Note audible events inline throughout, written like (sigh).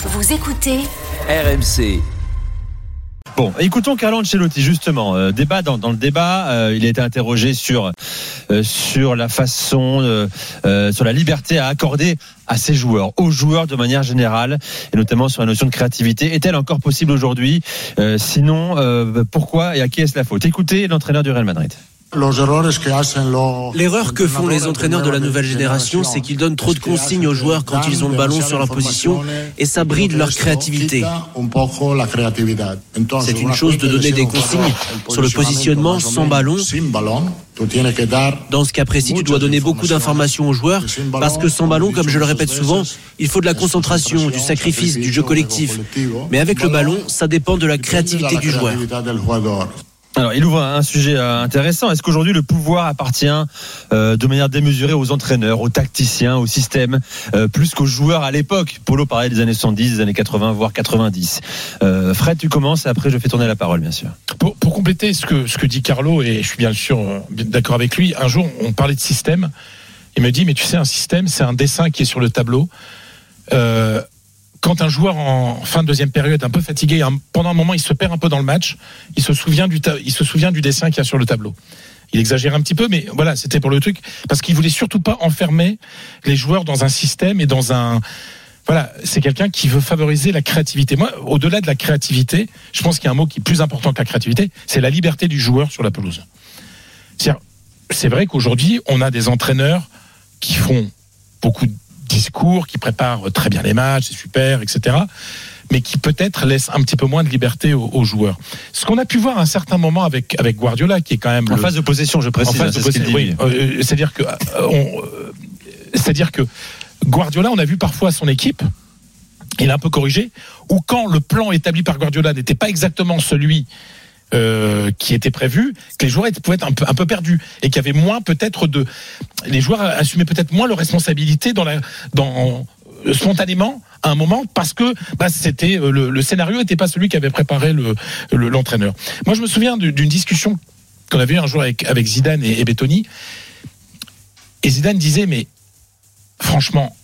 Vous écoutez RMC. Bon, écoutons Carlo Ancelotti justement. Euh, débat dans, dans le débat, euh, il a été interrogé sur euh, sur la façon, euh, euh, sur la liberté à accorder à ses joueurs, aux joueurs de manière générale, et notamment sur la notion de créativité. Est-elle encore possible aujourd'hui? Euh, Sinon, euh, pourquoi et à qui est-ce la faute? Écoutez l'entraîneur du Real Madrid. L'erreur que font les entraîneurs de la nouvelle génération, c'est qu'ils donnent trop de consignes aux joueurs quand ils ont le ballon sur leur position et ça bride leur créativité. C'est une chose de donner des consignes sur le positionnement sans ballon. Dans ce cas précis, tu dois donner beaucoup d'informations aux joueurs parce que sans ballon, comme je le répète souvent, il faut de la concentration, du sacrifice, du jeu collectif. Mais avec le ballon, ça dépend de la créativité du joueur. Alors, il ouvre un sujet euh, intéressant. Est-ce qu'aujourd'hui le pouvoir appartient euh, de manière démesurée aux entraîneurs, aux tacticiens, au système, euh, plus qu'aux joueurs à l'époque? Polo parlait des années 70, des années 80, voire 90. Euh, Fred, tu commences et après je fais tourner la parole, bien sûr. Pour, compléter ce que, ce que dit Carlo, et je suis bien sûr d'accord avec lui, un jour on parlait de système. Il me dit, mais tu sais, un système, c'est un dessin qui est sur le tableau. Quand un joueur en fin de deuxième période, un peu fatigué, pendant un moment, il se perd un peu dans le match, il se souvient du, il se souvient du dessin qu'il y a sur le tableau. Il exagère un petit peu, mais voilà, c'était pour le truc, parce qu'il voulait surtout pas enfermer les joueurs dans un système et dans un. Voilà, c'est quelqu'un qui veut favoriser la créativité. Moi, au-delà de la créativité, je pense qu'il y a un mot qui est plus important que la créativité, c'est la liberté du joueur sur la pelouse. C'est vrai qu'aujourd'hui, on a des entraîneurs qui font beaucoup de discours, qui préparent très bien les matchs, c'est super, etc. Mais qui peut-être laissent un petit peu moins de liberté aux, aux joueurs. Ce qu'on a pu voir à un certain moment avec, avec Guardiola, qui est quand même En le- phase de possession, je précise. en hein, phase de ce qu'il possession, oui. Euh, c'est-à-dire que, euh, on, euh, c'est-à-dire que Guardiola, on a vu parfois son équipe. Il a un peu corrigé. Ou quand le plan établi par Guardiola n'était pas exactement celui euh, qui était prévu, que les joueurs pouvaient être un peu, perdus et qu'il y avait moins peut-être de, les joueurs assumaient peut-être moins leurs responsabilités dans spontanément à un moment parce que bah, c'était euh, le, scénario n'était pas celui qu'avait préparé le le- l'entraîneur. Moi, je me souviens du- d'une discussion qu'on avait eu un jour avec, avec Zidane et, et Bettoni. Et Zidane disait, mais franchement,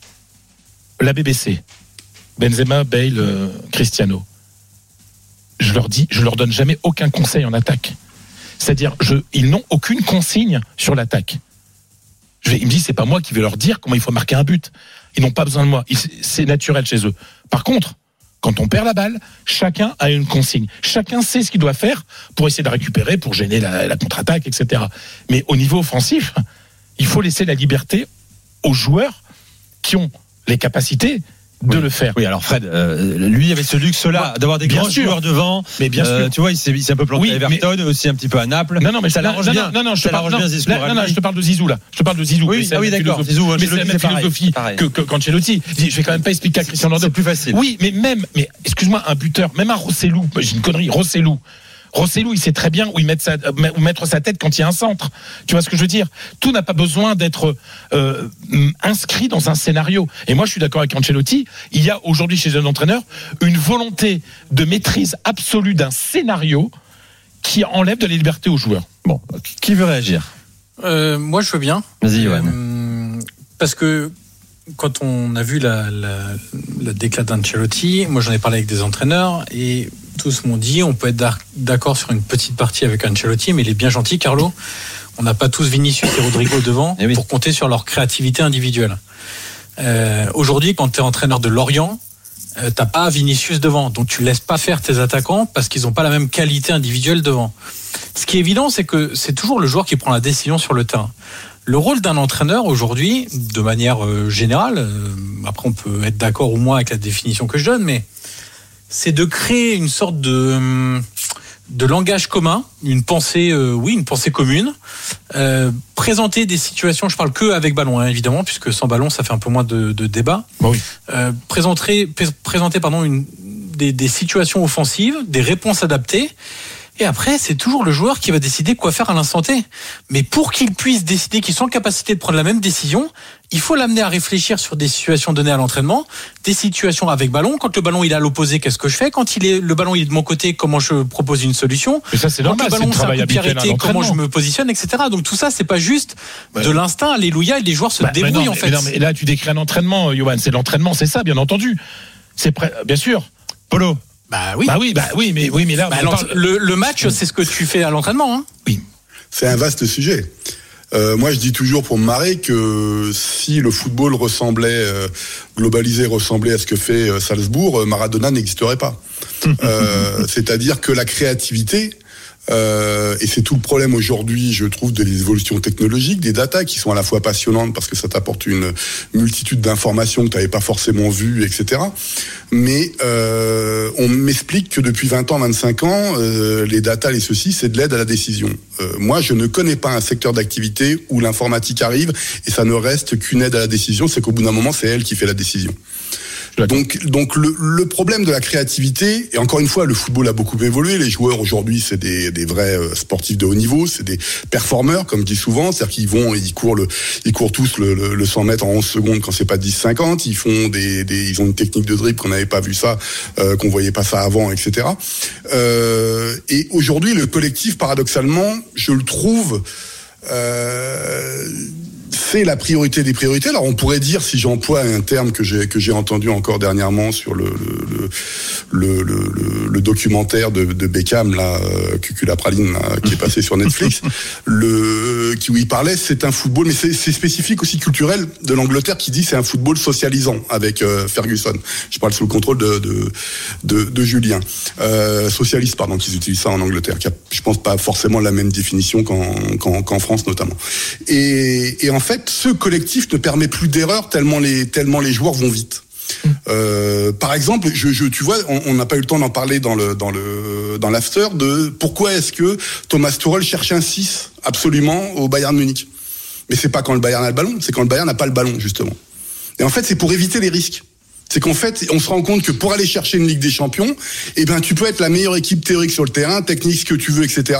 la BBC, Benzema, Bale, euh, Cristiano, je leur dis, je leur donne jamais aucun conseil en attaque. C'est-à-dire, ils n'ont aucune consigne sur l'attaque. Je vais- Il me dit, c'est pas moi qui vais leur dire comment il faut marquer un but. Ils n'ont pas besoin de moi. Ils- C'est naturel chez eux. Par contre, quand on perd la balle, chacun a une consigne. Chacun sait ce qu'il doit faire pour essayer de la récupérer, pour gêner la contre-attaque, etc. Mais au niveau offensif, il faut laisser la liberté aux joueurs qui ont les capacités de Oui. le faire. Oui, alors Fred, euh, lui avait ce luxe-là d'avoir des grands sûr. joueurs devant. Mais bien Euh, sûr. Tu vois, il s'est il s'est un peu planté Oui, à Everton, aussi un petit peu à Naples. Non, non, mais ça l'arrange bien. Non, non, je te parle, bien, non, non, je te de Zizou là. Je te parle de Zizou. Oui, Mais c'est ah oui, d'accord. Zizou, Mais c'est la même c'est philosophie c'est que, qu'Ancelotti. Je vais quand même pas expliquer à Cristiano C'est Ronaldo. plus facile. Oui, mais même, mais excuse-moi, un buteur, même un Rossellou, j'ai une connerie, Rossellou. Rossellou, il sait très bien où, il met sa, où mettre sa tête quand il y a un centre. Tu vois ce que je veux dire? Tout n'a pas besoin d'être euh, inscrit dans un scénario. Et moi, je suis d'accord avec Ancelotti. Il y a aujourd'hui chez un entraîneur une volonté de maîtrise absolue d'un scénario qui enlève de la liberté aux joueurs. Bon, qui veut réagir? Euh, moi, je veux bien. Vas-y, Johan. Euh, parce que quand on a vu la, la, le déclat d'Ancelotti, moi j'en ai parlé avec des entraîneurs et tous m'ont dit on peut être d'ac- d'accord sur une petite partie avec Ancelotti, mais il est bien gentil, Carlo. On n'a pas tous Vinicius et Rodrigo devant Eh oui. pour compter sur leur créativité individuelle. Euh, Aujourd'hui, quand tu es entraîneur de Lorient, euh, t'as pas Vinicius devant, donc tu laisses pas faire tes attaquants parce qu'ils n'ont pas la même qualité individuelle devant. Ce qui est évident, c'est que c'est toujours le joueur qui prend la décision sur le terrain. Le rôle d'un entraîneur aujourd'hui, de manière euh, générale, euh, après on peut être d'accord ou moins avec la définition que je donne, mais c'est de créer une sorte de hum, de langage commun, une pensée, euh, oui, une pensée commune, euh, présenter des situations. Je parle que avec ballon, hein, évidemment, puisque sans ballon, ça fait un peu moins de, de débat. Bah oui. Euh, présenter, pr- présenter, pardon, une, des, des situations offensives, des réponses adaptées. Et après, c'est toujours le joueur qui va décider quoi faire à l'instant T. Mais pour qu'il puisse décider, qu'il soit en capacité de prendre la même décision, il faut l'amener à réfléchir sur des situations données à l'entraînement, des situations avec ballon. Quand le ballon il est à l'opposé, qu'est-ce que je fais? Quand il est le ballon il est de mon côté, comment je propose une solution? Mais ça, c'est Quand normal. le C'est le ballon c'est un comment je me positionne, etc. Donc tout ça, c'est pas juste de l'instinct, alléluia, et les joueurs se Bah, mais débrouillent non, en mais fait. non, mais là, tu décris un entraînement, euh, Johan. C'est l'entraînement, c'est ça, bien entendu. C'est prêt, bien sûr. Polo. Bah oui. Bah oui, bah oui, mais oui, mais là, Bah, parle- le, le match, c'est ce que tu fais à l'entraînement. Hein. C'est un vaste sujet. Euh, moi, je dis toujours pour me marrer que si le football ressemblait, euh, globalisé ressemblait à ce que fait euh, Salzbourg, Maradona n'existerait pas. (laughs) Euh, C'est-à-dire que la créativité, euh, et c'est tout le problème aujourd'hui, je trouve, des évolutions technologiques, des datas qui sont à la fois passionnantes parce que ça t'apporte une multitude d'informations que tu n'avais pas forcément vues, etc. Mais euh, on m'explique que depuis 20 ans, 25 ans, euh, les datas, les ceci, c'est de l'aide à la décision. Euh, moi, je ne connais pas un secteur d'activité où l'informatique arrive et ça ne reste qu'une aide à la décision, c'est qu'au bout d'un moment, c'est elle qui fait la décision. Donc, donc le, le problème de la créativité, et encore une fois, le football a beaucoup évolué. Les joueurs aujourd'hui, c'est des, des vrais euh, sportifs de haut niveau, c'est des performeurs, comme je dis souvent, c'est-à-dire qu'ils vont, ils courent le, ils courent tous le, le, le 100 mètres en 11 secondes quand c'est pas 10-50. Ils font des, des, ils ont une technique de dribble qu'on n'avait pas vu ça, euh, qu'on voyait pas ça avant, etc. Euh, et aujourd'hui, le collectif, paradoxalement, je le trouve. Euh, c'est la priorité des priorités. Alors on pourrait dire, si j'emploie un terme que j'ai que j'ai entendu encore dernièrement sur le le, le, le, le- le documentaire de, de Beckham là, euh, Cucula Praline là, qui est passé sur Netflix, (laughs) le qui où il parlait, c'est un football, mais c'est spécifique aussi culturel de l'Angleterre qui dit c'est un football socialisant avec euh, Ferguson. Je parle sous le contrôle de de, de, de Julien, euh, socialiste pardon, qu'ils utilisent ça en Angleterre, qui a, je pense pas forcément la même définition qu'en qu'en France notamment. Et, et en fait, ce collectif ne permet plus d'erreur tellement les tellement les joueurs vont vite. Euh, par exemple, je, je, tu vois, on n'a pas eu le temps d'en parler dans le dans le dans l'after de pourquoi est-ce que Thomas Tuchel cherche un 6 absolument au Bayern Munich. Mais c'est pas quand le Bayern a le ballon, c'est quand le Bayern n'a pas le ballon justement. Et en fait, c'est pour éviter les risques. C'est qu'en fait, on se rend compte que pour aller chercher une Ligue des Champions, eh ben, tu peux être la meilleure équipe théorique sur le terrain, technique, ce que tu veux, etc.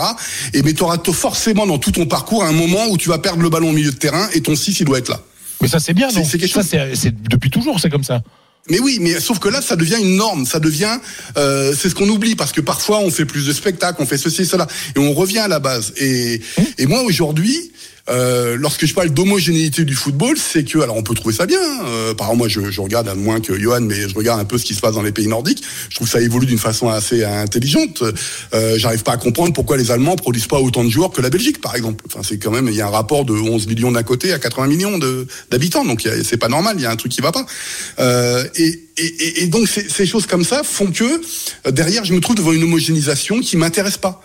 Et mais tu auras forcément dans tout ton parcours un moment où tu vas perdre le ballon au milieu de terrain et ton 6 il doit être là. Mais ça, c'est bien, C'est- non c'est quelque Ça, chose- c'est c'est depuis toujours, c'est comme ça. Mais oui, mais sauf que là, ça devient une norme, ça devient, euh, c'est ce qu'on oublie parce que parfois on fait plus de spectacles, on fait ceci et cela, et on revient à la base. Et, et moi aujourd'hui, euh, lorsque je parle d'homogénéité du football, c'est que, alors on peut trouver ça bien. Euh, par exemple, moi, je, je regarde à moins que Johan, mais je regarde un peu ce qui se passe dans les pays nordiques. Je trouve ça évolue d'une façon assez intelligente. Euh, J'arrive pas à comprendre pourquoi les Allemands produisent pas autant de joueurs que la Belgique, par exemple. Enfin, c'est quand même, il y a un rapport de 11 millions d'un côté à 80 millions d'habitants, donc c'est pas normal. Il y a un truc qui va pas. Euh, et, et, et- donc ces, choses comme ça font que euh, derrière, je me trouve devant une homogénéisation qui m'intéresse pas.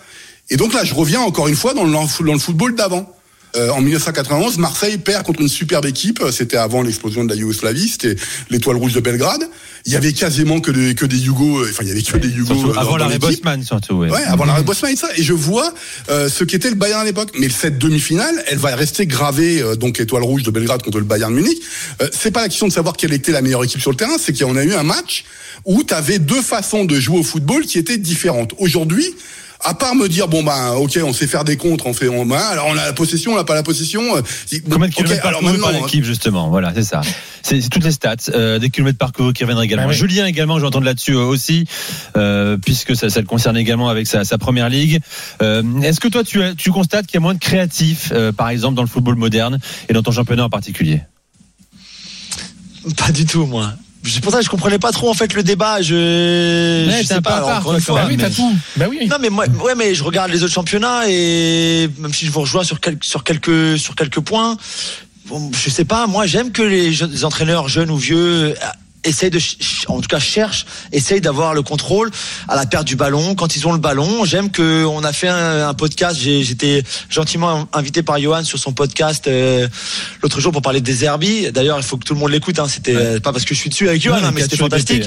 Et donc là, je reviens encore une fois dans le football d'avant. Euh, en 1991, Marseille perd contre une superbe équipe. C'était avant l'explosion de la Yougoslavie. C'était l'Étoile Rouge de Belgrade. Il y avait quasiment que des, que des Yougos. Enfin, il y avait que des. Surtout euh, avant l'arrêt. Bosman, surtout. Ouais. Ouais, avant l'arrêt Bosman et ça. Et je vois euh, ce qu'était le Bayern à l'époque. Mais cette demi-finale, elle va rester gravée, euh, donc étoile rouge de Belgrade contre le Bayern Munich. Euh, c'est pas la question de savoir quelle était la meilleure équipe sur le terrain, c'est qu'on a eu un match où tu avais deux façons de jouer au football qui étaient différentes. Aujourd'hui, à part me dire bon ben ok on sait faire des contres on fait on ben, alors on a la possession on n'a pas la possession euh, Combien de kilomètres alors parcourus par l'équipe, justement? Voilà, c'est ça. C'est toutes les stats, euh, des kilomètres parcourus qui reviennent également. Ah oui. Julien également, je vais entendre là-dessus euh, aussi, euh, puisque ça, ça le concerne également avec sa, sa première ligue. Euh, Est-ce que toi, tu, tu constates qu'il y a moins de créatifs, euh, par exemple, dans le football moderne et dans ton championnat en particulier? Pas du tout, moi. C'est pour ça que je comprenais pas trop en fait le débat. Je, Ouais, sais pas. alors, encore une fois, Bah oui, mais- tout. Bah oui. Non mais moi, ouais mais je regarde les autres championnats et même si je vous rejoins sur quelques sur quelques sur quelques points, bon, je sais pas. Moi j'aime que les, jeunes- les entraîneurs jeunes ou vieux essayent de en tout cas cherchent essayent d'avoir le contrôle à la perte du ballon. Quand ils ont le ballon j'aime que on a fait un, un podcast. J'ai- j'étais gentiment invité par Johan sur son podcast euh, l'autre jour pour parler des Herbie d'ailleurs il faut que tout le monde l'écoute hein. c'était euh, pas parce que je suis dessus avec Johan Ouais, hein, mais c'était fantastique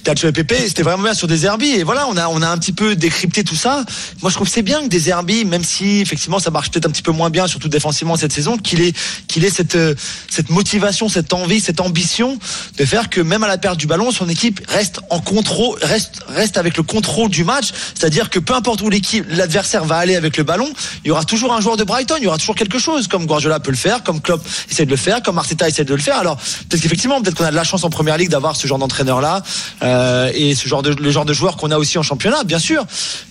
ouais. Catch EPP, c'était vraiment bien sur des herbies. Et voilà, on a, on a un petit peu décrypté tout ça. Moi, je trouve que c'est bien que des herbies, même si effectivement ça marche peut-être un petit peu moins bien, surtout défensivement cette saison, qu'il ait, qu'il ait cette, euh, cette motivation, cette envie, cette ambition de faire que même à la perte du ballon, son équipe reste en contrôle, reste, reste avec le contrôle du match. C'est-à-dire que peu importe où l'équipe, l'adversaire va aller avec le ballon, il y aura toujours un joueur de Brighton, il y aura toujours quelque chose, comme Guardiola peut le faire, comme Klopp essaie de le faire, comme Arteta essaie de le faire. Alors, peut-être qu'effectivement, peut-être qu'on a de la chance en première ligue d'avoir ce genre d'entraîneur-là, euh, et ce genre de, le genre de joueur qu'on a aussi en championnat, bien sûr.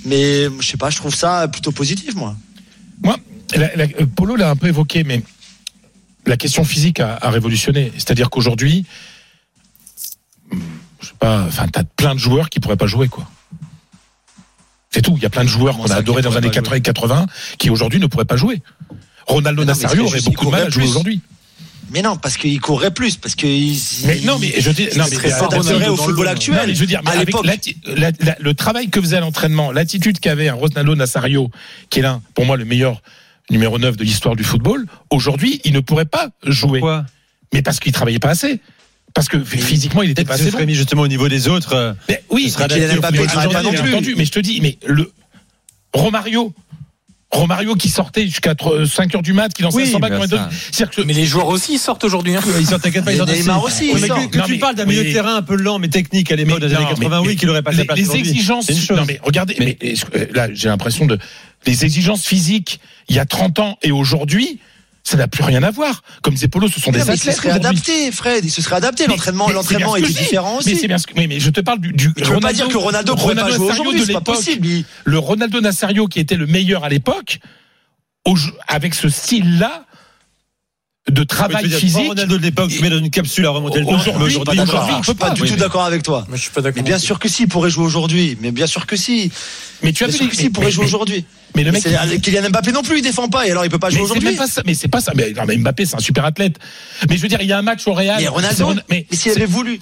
Mais, je sais pas, je trouve ça plutôt positif, moi. Moi, la- la- euh, Polo l'a un peu évoqué, mais la question physique a, a révolutionné. C'est-à-dire qu'aujourd'hui, je- pas. Enfin, t'as plein de joueurs qui pourraient pas jouer, quoi. C'est tout. Il y a plein de joueurs qu'on a adorés dans les années pourraient pas 80 et 80 qui aujourd'hui ne pourraient pas jouer. Ronaldo Nazario aurait beaucoup de mal à jouer aujourd'hui. Mais non, parce qu'il courrait plus, parce que il- Mais non, mais je dis, non, mais serait Ronaldo au football le- actuel. Non, mais je veux dire, mais À avec la- la- le travail que faisait à l'entraînement, l'attitude qu'avait un Ronaldo Nazario, qui est l'un, pour moi, le meilleur numéro 9 de l'histoire du football, aujourd'hui, il ne pourrait pas jouer. Pourquoi? Mais parce qu'il travaillait pas assez. Parce que physiquement, il était pas assez bon. mis justement au niveau des autres. euh, Mais oui, il travaille pas entendu, non plus. entendu, mais je te dis, mais le Romario, Romario qui sortait jusqu'à 5 heures du mat, qui lançait Oui, un 100 bacs mais dans les ça- que Mais les joueurs aussi ils sortent aujourd'hui. hein. Ils sortent, t'inquiète pas, ils sortent Neymar aussi, sort. que, que Non, tu mais- parles d'un milieu de terrain un peu lent mais technique à l'époque des années non, 80, mais- oui, qu'il aurait pas les, place les exigences. C'est une chose. Non mais regardez, mais, euh, là j'ai l'impression de les exigences physiques il y a 30 ans et aujourd'hui, ça n'a plus rien à voir. Comme disait Polo, ce sont Mais des mais il se athlètes. serait adapté, Fred. Il se serait adapté. Mais- L'entraînement, mais l'entraînement était je différent Mais aussi. c'est bien ce que, oui, mais je te parle du, du Tu veux pas dire que Ronaldo pourrait pas jouer aujourd'hui, c'est pas possible. Le Ronaldo Nazario qui était le meilleur à l'époque, avec ce style-là de travail physique. Ronaldo de l'époque, tu mets dans une capsule à remonter le temps. Aujourd'hui, peut peut pas. pas. Je suis pas du tout d'accord avec toi. Moi, je suis pas d'accord. Mais bien sûr que si, il pourrait jouer aujourd'hui. Mais bien sûr que si. Mais tu as Bien vu sûr que si, il pourrait jouer aujourd'hui. Mais le mec, il- Kylian Mbappé non plus, il défend pas. Et alors, il peut pas jouer aujourd'hui. Mais c'est pas ça. Mais, non, mais Mbappé, c'est un super athlète. Mais je veux dire, il y a un match au Real. Mais Ronaldo, Ron- mais s'il avait voulu,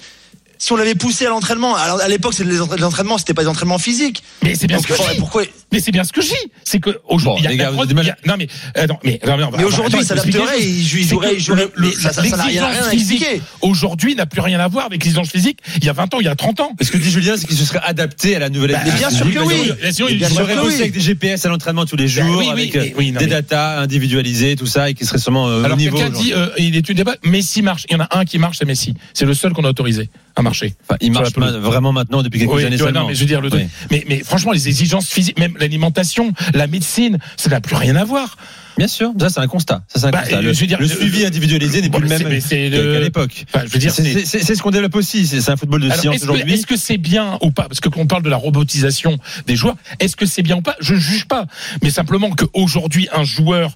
si on l'avait poussé à l'entraînement, alors à l'époque, c'était entraînements, c'était pas des entraînements physiques. mais c'est bien Donc, ce que je dis. pourquoi Mais c'est bien ce que je dis. C'est que aujourd'hui, Bon, il y a gars, y Non mais euh, non, mais non, mais aujourd'hui, attends, expliquer s'adapterait, il jouerait, il jouerait. ça, ça, ça n'a rien, à expliquer. Aujourd'hui, n'a plus rien à voir avec l'exigence physique. Il y a 20 ans, il y a 30 ans. Mais ce que dit Julien, c'est qu'il se serait adapté à la nouvelle Bah, Mais bien sûr que oui. Il bien que bossé avec des GPS à l'entraînement tous les Bah jours, avec euh, des datas individualisées, tout ça, et qui serait sûrement euh, au Alors niveau. quelqu'un dit, euh, il est une débat. Messi marche. Il y en a un qui marche, c'est Messi. C'est le seul qu'on a autorisé à marcher. Enfin, il marche vraiment maintenant depuis quelques Oui, années seulement. non, mais je veux dire le Oui. truc. Mais, mais franchement, les exigences physiques, même l'alimentation, la médecine, ça n'a plus rien à voir. Bien sûr, ça c'est un constat. Ça, c'est un Bah, constat. Le, je veux dire, le le- suivi individualisé n'est Bon, plus le même qu'à l'époque. Enfin, je veux dire, C'est ce qu'on développe aussi. C'est un football de Alors, science aujourd'hui. Est-ce que c'est bien ou pas? Parce que quand on parle de la robotisation des joueurs, est-ce que c'est bien ou pas? Je ne juge pas. Mais simplement qu'aujourd'hui, un joueur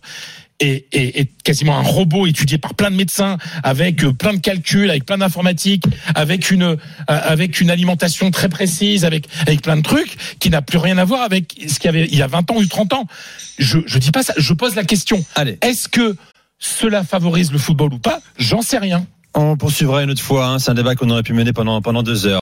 est, est- est quasiment un robot étudié par plein de médecins, avec euh, plein de calculs, avec plein d'informatique, avec une, euh, avec une alimentation très précise, avec, avec plein de trucs, qui n'a plus rien à voir avec ce qu'il y avait il y a 20 ans ou 30 ans. Je, je dis pas ça, je pose la question. Allez, Est-ce que cela favorise le football ou pas? J'en sais rien. on poursuivra une autre fois. hein. C'est un débat qu'on aurait pu mener pendant pendant deux heures.